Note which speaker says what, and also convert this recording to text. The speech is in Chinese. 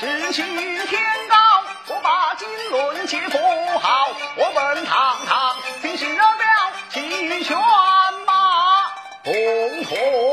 Speaker 1: 志气天高，我把金轮结佛号，我本堂堂天师表，骑玄马，
Speaker 2: 红袍。